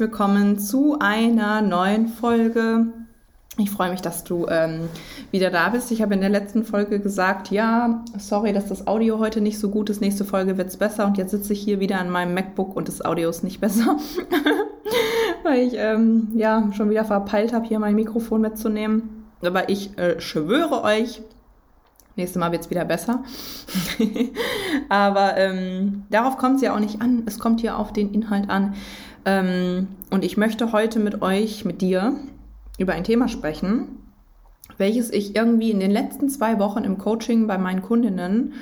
Willkommen zu einer neuen Folge. Ich freue mich, dass du ähm, wieder da bist. Ich habe in der letzten Folge gesagt, ja, sorry, dass das Audio heute nicht so gut ist. Nächste Folge wird es besser. Und jetzt sitze ich hier wieder an meinem MacBook und das Audio ist nicht besser, weil ich ähm, ja schon wieder verpeilt habe, hier mein Mikrofon mitzunehmen. Aber ich äh, schwöre euch, Nächstes Mal wird es wieder besser. Aber ähm, darauf kommt es ja auch nicht an. Es kommt hier auf den Inhalt an. Ähm, und ich möchte heute mit euch, mit dir, über ein Thema sprechen, welches ich irgendwie in den letzten zwei Wochen im Coaching bei meinen Kundinnen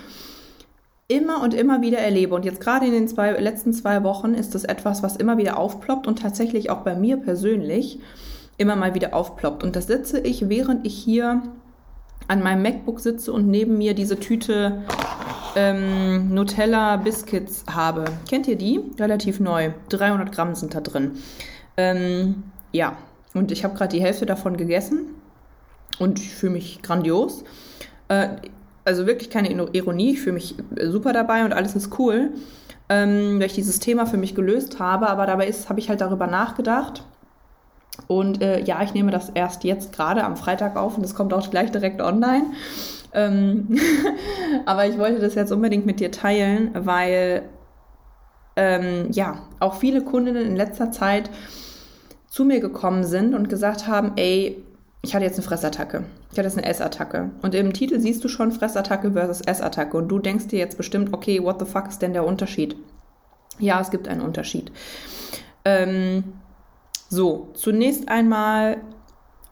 immer und immer wieder erlebe. Und jetzt gerade in den zwei, letzten zwei Wochen ist das etwas, was immer wieder aufploppt und tatsächlich auch bei mir persönlich immer mal wieder aufploppt. Und das sitze ich, während ich hier an meinem MacBook sitze und neben mir diese Tüte ähm, Nutella Biscuits habe. Kennt ihr die? Relativ neu. 300 Gramm sind da drin. Ähm, ja, und ich habe gerade die Hälfte davon gegessen und ich fühle mich grandios. Äh, also wirklich keine Ironie, ich fühle mich super dabei und alles ist cool, ähm, weil ich dieses Thema für mich gelöst habe. Aber dabei habe ich halt darüber nachgedacht und äh, ja, ich nehme das erst jetzt gerade am Freitag auf und es kommt auch gleich direkt online. Ähm aber ich wollte das jetzt unbedingt mit dir teilen, weil ähm, ja, auch viele Kundinnen in letzter Zeit zu mir gekommen sind und gesagt haben, ey, ich hatte jetzt eine Fressattacke. Ich hatte jetzt eine Essattacke. Und im Titel siehst du schon Fressattacke versus Essattacke. Und du denkst dir jetzt bestimmt, okay, what the fuck ist denn der Unterschied? Ja, es gibt einen Unterschied. Ähm, so, zunächst einmal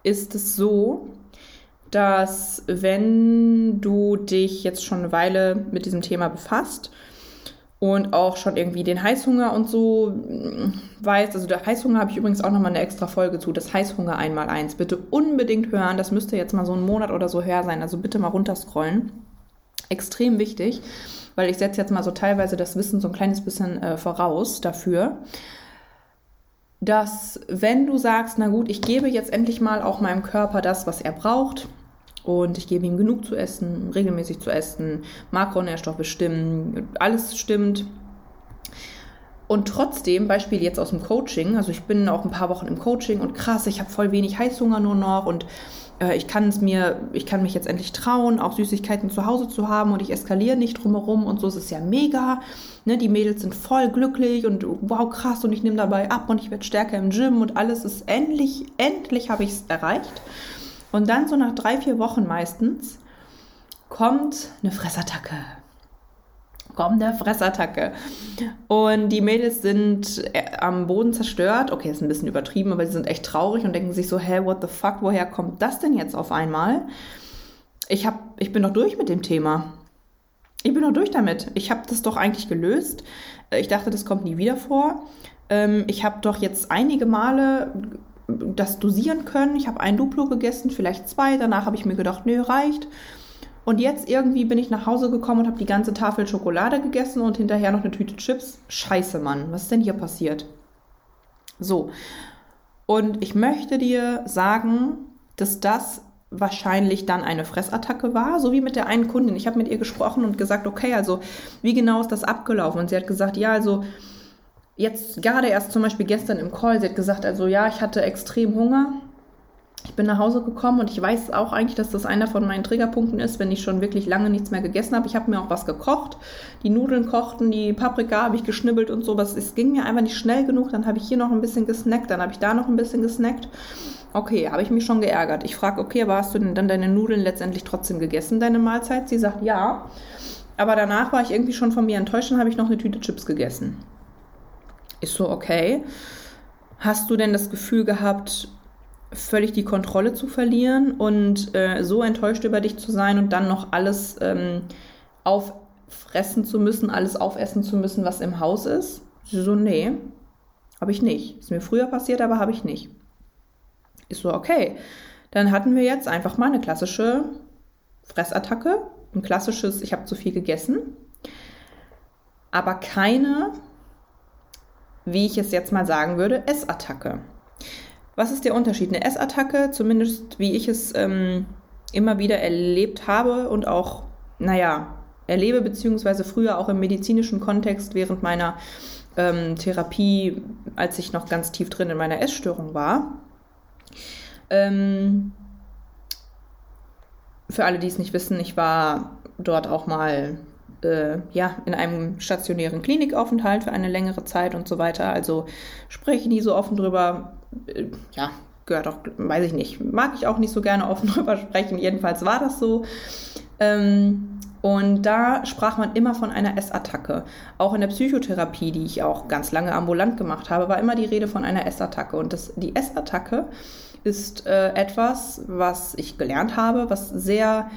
ist es so, dass wenn du dich jetzt schon eine Weile mit diesem Thema befasst und auch schon irgendwie den Heißhunger und so mm, weißt, also der Heißhunger habe ich übrigens auch nochmal eine extra Folge zu, das Heißhunger einmal eins. Bitte unbedingt hören, das müsste jetzt mal so einen Monat oder so her sein, also bitte mal runterscrollen. Extrem wichtig, weil ich setze jetzt mal so teilweise das Wissen so ein kleines bisschen äh, voraus dafür dass wenn du sagst, na gut, ich gebe jetzt endlich mal auch meinem Körper das, was er braucht, und ich gebe ihm genug zu essen, regelmäßig zu essen, Makronährstoffe stimmen, alles stimmt. Und trotzdem, Beispiel jetzt aus dem Coaching, also ich bin auch ein paar Wochen im Coaching und krass, ich habe voll wenig Heißhunger nur noch und ich kann es mir, ich kann mich jetzt endlich trauen, auch Süßigkeiten zu Hause zu haben und ich eskaliere nicht drumherum und so ist es ja mega. Ne, die Mädels sind voll glücklich und wow, krass und ich nehme dabei ab und ich werde stärker im Gym und alles ist endlich, endlich habe ich es erreicht. Und dann so nach drei, vier Wochen meistens kommt eine Fressattacke kommt der Fressattacke. Und die Mädels sind äh, am Boden zerstört. Okay, ist ein bisschen übertrieben, aber sie sind echt traurig und denken sich so, hä, what the fuck, woher kommt das denn jetzt auf einmal? Ich, hab, ich bin doch durch mit dem Thema. Ich bin doch durch damit. Ich habe das doch eigentlich gelöst. Äh, ich dachte, das kommt nie wieder vor. Ähm, ich habe doch jetzt einige Male das dosieren können. Ich habe ein Duplo gegessen, vielleicht zwei. Danach habe ich mir gedacht, nö, reicht. Und jetzt irgendwie bin ich nach Hause gekommen und habe die ganze Tafel Schokolade gegessen und hinterher noch eine Tüte Chips. Scheiße, Mann, was ist denn hier passiert? So. Und ich möchte dir sagen, dass das wahrscheinlich dann eine Fressattacke war, so wie mit der einen Kundin. Ich habe mit ihr gesprochen und gesagt, okay, also wie genau ist das abgelaufen? Und sie hat gesagt, ja, also jetzt gerade erst zum Beispiel gestern im Call, sie hat gesagt, also ja, ich hatte extrem Hunger ich bin nach Hause gekommen und ich weiß auch eigentlich, dass das einer von meinen Triggerpunkten ist, wenn ich schon wirklich lange nichts mehr gegessen habe. Ich habe mir auch was gekocht. Die Nudeln kochten, die Paprika habe ich geschnibbelt und so. Es ging mir einfach nicht schnell genug. Dann habe ich hier noch ein bisschen gesnackt, dann habe ich da noch ein bisschen gesnackt. Okay, habe ich mich schon geärgert. Ich frage, okay, aber hast du denn dann deine Nudeln letztendlich trotzdem gegessen, deine Mahlzeit? Sie sagt ja. Aber danach war ich irgendwie schon von mir enttäuscht und habe ich noch eine Tüte Chips gegessen. Ist so, okay. Hast du denn das Gefühl gehabt, völlig die Kontrolle zu verlieren und äh, so enttäuscht über dich zu sein und dann noch alles ähm, auffressen zu müssen, alles aufessen zu müssen, was im Haus ist. So, nee. Habe ich nicht. Ist mir früher passiert, aber habe ich nicht. Ist so, okay. Dann hatten wir jetzt einfach mal eine klassische Fressattacke. Ein klassisches, ich habe zu viel gegessen. Aber keine, wie ich es jetzt mal sagen würde, Essattacke. Was ist der Unterschied? Eine Essattacke, zumindest wie ich es ähm, immer wieder erlebt habe und auch, naja, erlebe, beziehungsweise früher auch im medizinischen Kontext während meiner ähm, Therapie, als ich noch ganz tief drin in meiner Essstörung war. Ähm, für alle, die es nicht wissen, ich war dort auch mal äh, ja, in einem stationären Klinikaufenthalt für eine längere Zeit und so weiter. Also spreche nie so offen drüber. Äh, ja, gehört auch, weiß ich nicht, mag ich auch nicht so gerne offen drüber sprechen. Jedenfalls war das so. Ähm, und da sprach man immer von einer Essattacke. Auch in der Psychotherapie, die ich auch ganz lange ambulant gemacht habe, war immer die Rede von einer Essattacke. Und das, die Essattacke ist äh, etwas, was ich gelernt habe, was sehr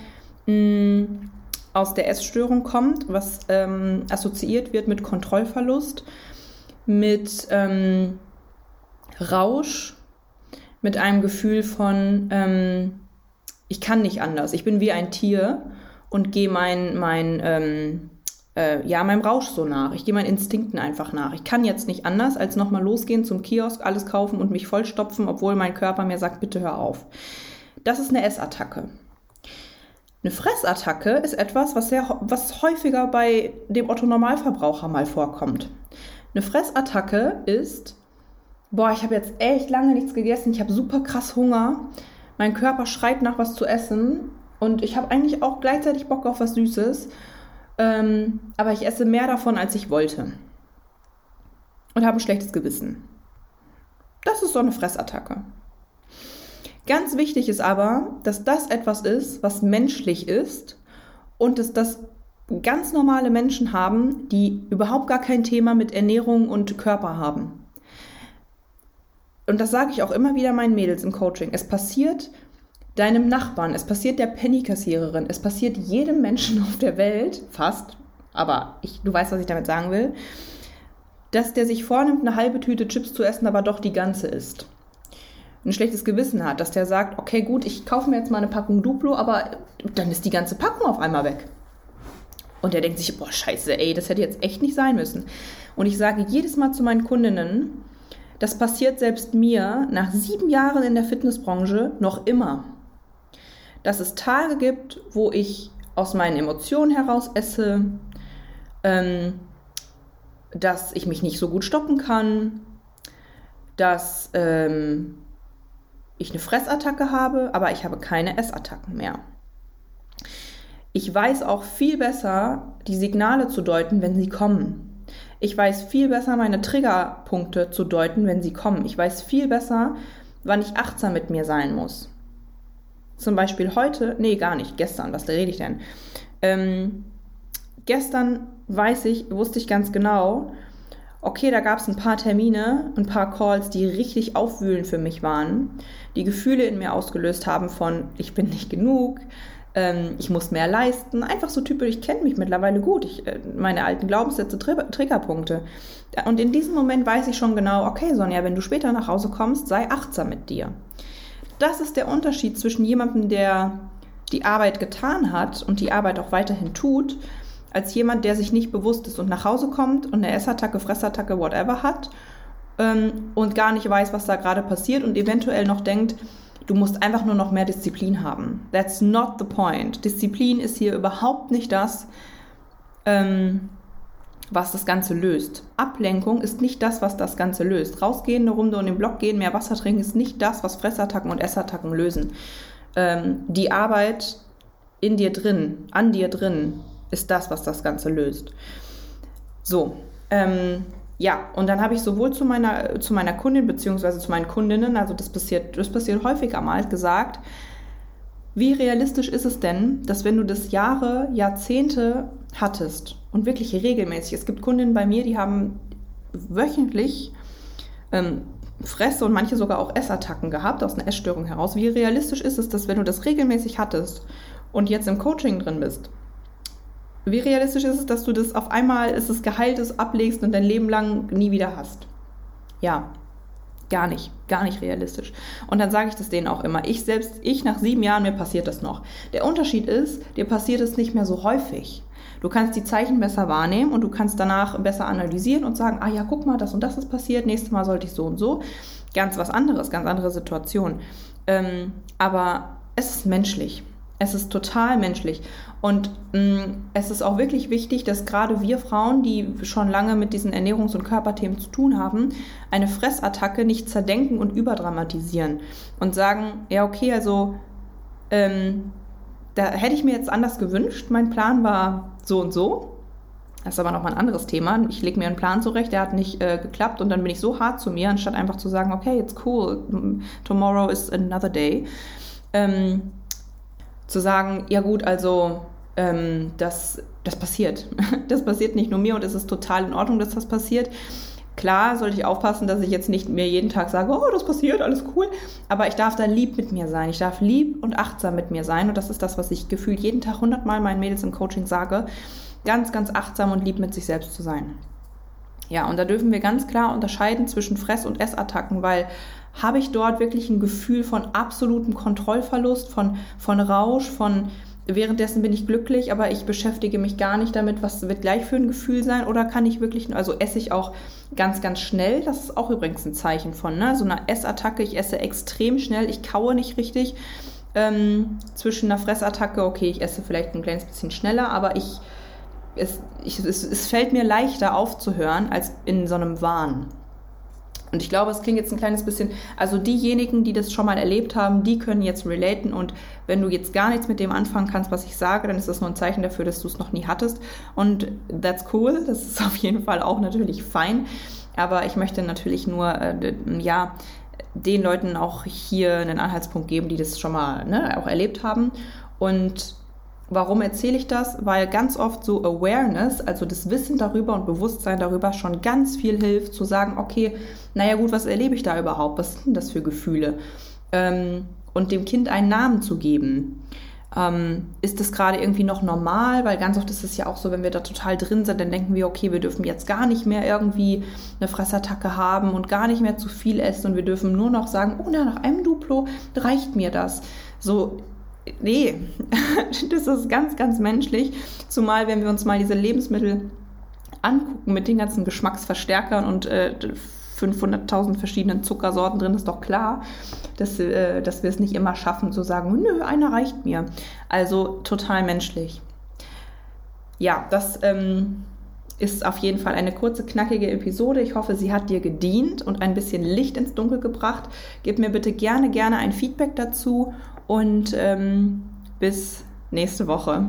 mh, mm, aus der Essstörung kommt, was ähm, assoziiert wird mit Kontrollverlust, mit ähm, Rausch, mit einem Gefühl von, ähm, ich kann nicht anders, ich bin wie ein Tier und gehe mein, mein, ähm, äh, ja, meinem Rausch so nach. Ich gehe meinen Instinkten einfach nach. Ich kann jetzt nicht anders, als nochmal losgehen zum Kiosk, alles kaufen und mich vollstopfen, obwohl mein Körper mir sagt, bitte hör auf. Das ist eine Essattacke. Eine Fressattacke ist etwas, was, sehr, was häufiger bei dem Otto-Normalverbraucher mal vorkommt. Eine Fressattacke ist, boah, ich habe jetzt echt lange nichts gegessen, ich habe super krass Hunger, mein Körper schreit nach was zu essen und ich habe eigentlich auch gleichzeitig Bock auf was Süßes. Ähm, aber ich esse mehr davon, als ich wollte. Und habe ein schlechtes Gewissen. Das ist so eine Fressattacke. Ganz wichtig ist aber, dass das etwas ist, was menschlich ist und dass das ganz normale Menschen haben, die überhaupt gar kein Thema mit Ernährung und Körper haben. Und das sage ich auch immer wieder meinen Mädels im Coaching. Es passiert deinem Nachbarn, es passiert der Pennykassiererin, es passiert jedem Menschen auf der Welt, fast, aber ich, du weißt, was ich damit sagen will, dass der sich vornimmt, eine halbe Tüte Chips zu essen, aber doch die ganze isst. Ein schlechtes Gewissen hat, dass der sagt, okay, gut, ich kaufe mir jetzt mal eine Packung Duplo, aber dann ist die ganze Packung auf einmal weg. Und der denkt sich, boah, scheiße, ey, das hätte jetzt echt nicht sein müssen. Und ich sage jedes Mal zu meinen Kundinnen, das passiert selbst mir nach sieben Jahren in der Fitnessbranche noch immer dass es Tage gibt, wo ich aus meinen Emotionen heraus esse, ähm, dass ich mich nicht so gut stoppen kann, dass ähm, ich eine Fressattacke habe, aber ich habe keine Essattacken mehr. Ich weiß auch viel besser, die Signale zu deuten, wenn sie kommen. Ich weiß viel besser, meine Triggerpunkte zu deuten, wenn sie kommen. Ich weiß viel besser, wann ich achtsam mit mir sein muss. Zum Beispiel heute, nee, gar nicht, gestern, was rede ich denn? Ähm, gestern weiß ich, wusste ich ganz genau, okay, da gab es ein paar Termine, ein paar Calls, die richtig aufwühlend für mich waren, die Gefühle in mir ausgelöst haben von, ich bin nicht genug, ähm, ich muss mehr leisten. Einfach so typisch, ich kenne mich mittlerweile gut. Ich, äh, meine alten Glaubenssätze, Tr Triggerpunkte. Und in diesem Moment weiß ich schon genau, okay, Sonja, wenn du später nach Hause kommst, sei achtsam mit dir. Das ist der Unterschied zwischen jemandem, der die Arbeit getan hat und die Arbeit auch weiterhin tut, als jemand, der sich nicht bewusst ist und nach Hause kommt und eine Essattacke, Fressattacke, whatever hat ähm, und gar nicht weiß, was da gerade passiert und eventuell noch denkt, du musst einfach nur noch mehr Disziplin haben. That's not the point. Disziplin ist hier überhaupt nicht das, ähm, was das Ganze löst. Ablenkung ist nicht das, was das Ganze löst. Rausgehen, eine Runde und den Block gehen, mehr Wasser trinken ist nicht das, was Fressattacken und Essattacken lösen. Ähm, die Arbeit in dir drin, an dir drin, ist das, was das Ganze löst. So, ähm, ja, und dann habe ich sowohl zu meiner, zu meiner Kundin beziehungsweise zu meinen Kundinnen, also das passiert, das passiert häufiger mal, gesagt, wie realistisch ist es denn, dass wenn du das Jahre, Jahrzehnte hattest und wirklich regelmäßig, es gibt Kundinnen bei mir, die haben wöchentlich ähm, Fresse und manche sogar auch Essattacken gehabt aus einer Essstörung heraus. Wie realistisch ist es, dass wenn du das regelmäßig hattest und jetzt im Coaching drin bist, wie realistisch ist es, dass du das auf einmal, ist es geheilt ist, ablegst und dein Leben lang nie wieder hast? Ja, gar nicht, gar nicht realistisch. Und dann sage ich das denen auch immer. Ich selbst, ich nach sieben Jahren, mir passiert das noch. Der Unterschied ist, dir passiert es nicht mehr so häufig. Du kannst die Zeichen besser wahrnehmen und du kannst danach besser analysieren und sagen, ah ja, guck mal, das und das ist passiert, nächstes Mal sollte ich so und so. Ganz was anderes, ganz andere Situation. Ähm, aber es ist menschlich. Es ist total menschlich. Und mh, mm, es ist auch wirklich wichtig, dass gerade wir Frauen, die schon lange mit diesen Ernährungs- und Körperthemen zu tun haben, eine Fressattacke nicht zerdenken und überdramatisieren und sagen, ja, okay, also ähm, da hätte ich mir jetzt anders gewünscht. Mein Plan war so und so. Das ist aber noch mal ein anderes Thema. Ich lege mir einen Plan zurecht, der hat nicht äh, geklappt und dann bin ich so hart zu mir, anstatt einfach zu sagen, okay, it's cool, tomorrow is another day. Ähm, zu sagen, ja gut, also ähm, das, das passiert. Das passiert nicht nur mir und es ist total in Ordnung, dass das passiert. Klar sollte ich aufpassen, dass ich jetzt nicht mir jeden Tag sage, oh, das passiert, alles cool. Aber ich darf da lieb mit mir sein. Ich darf lieb und achtsam mit mir sein. Und das ist das, was ich gefühlt jeden Tag hundertmal meinen Mädels im Coaching sage. Ganz, ganz achtsam und lieb mit sich selbst zu sein. Ja, und da dürfen wir ganz klar unterscheiden zwischen Fress- und Essattacken, weil habe ich dort wirklich ein Gefühl von absolutem Kontrollverlust, von, von Rausch, von währenddessen bin ich glücklich, aber ich beschäftige mich gar nicht damit, was wird gleich für ein Gefühl sein oder kann ich wirklich, also esse ich auch ganz, ganz schnell, das ist auch übrigens ein Zeichen von ne? so einer Essattacke, ich esse extrem schnell, ich kaue nicht richtig. Ähm, zwischen einer Fressattacke, okay, ich esse vielleicht ein kleines bisschen schneller, aber ich es, ich, es, es fällt mir leichter aufzuhören als in so einem Wahn. Und ich glaube, es klingt jetzt ein kleines bisschen, also diejenigen, die das schon mal erlebt haben, die können jetzt relaten. Und wenn du jetzt gar nichts mit dem anfangen kannst, was ich sage, dann ist das nur ein Zeichen dafür, dass du es noch nie hattest. Und that's cool, das ist auf jeden Fall auch natürlich fein, aber ich möchte natürlich nur, äh, ja, den Leuten auch hier einen Anhaltspunkt geben, die das schon mal ne, auch erlebt haben. Und Warum erzähle ich das? Weil ganz oft so Awareness, also das Wissen darüber und Bewusstsein darüber schon ganz viel hilft, zu sagen, okay, naja gut, was erlebe ich da überhaupt? Was sind das für Gefühle? Ähm, und dem Kind einen Namen zu geben. Ähm, ist das gerade irgendwie noch normal? Weil ganz oft ist es ja auch so, wenn wir da total drin sind, dann denken wir, okay, wir dürfen jetzt gar nicht mehr irgendwie eine Fressattacke haben und gar nicht mehr zu viel essen und wir dürfen nur noch sagen, oh, na, nach einem Duplo reicht mir das. So, nee, das ist ganz, ganz menschlich. Zumal, wenn wir uns mal diese Lebensmittel angucken mit den ganzen Geschmacksverstärkern und äh, 500.000 verschiedenen Zuckersorten drin, ist doch klar, dass, äh, dass wir es nicht immer schaffen zu sagen, nö, einer reicht mir. Also total menschlich. Ja, das ähm, ist auf jeden Fall eine kurze, knackige Episode. Ich hoffe, sie hat dir gedient und ein bisschen Licht ins Dunkel gebracht. Gib mir bitte gerne, gerne ein Feedback dazu und ähm, bis nächste Woche.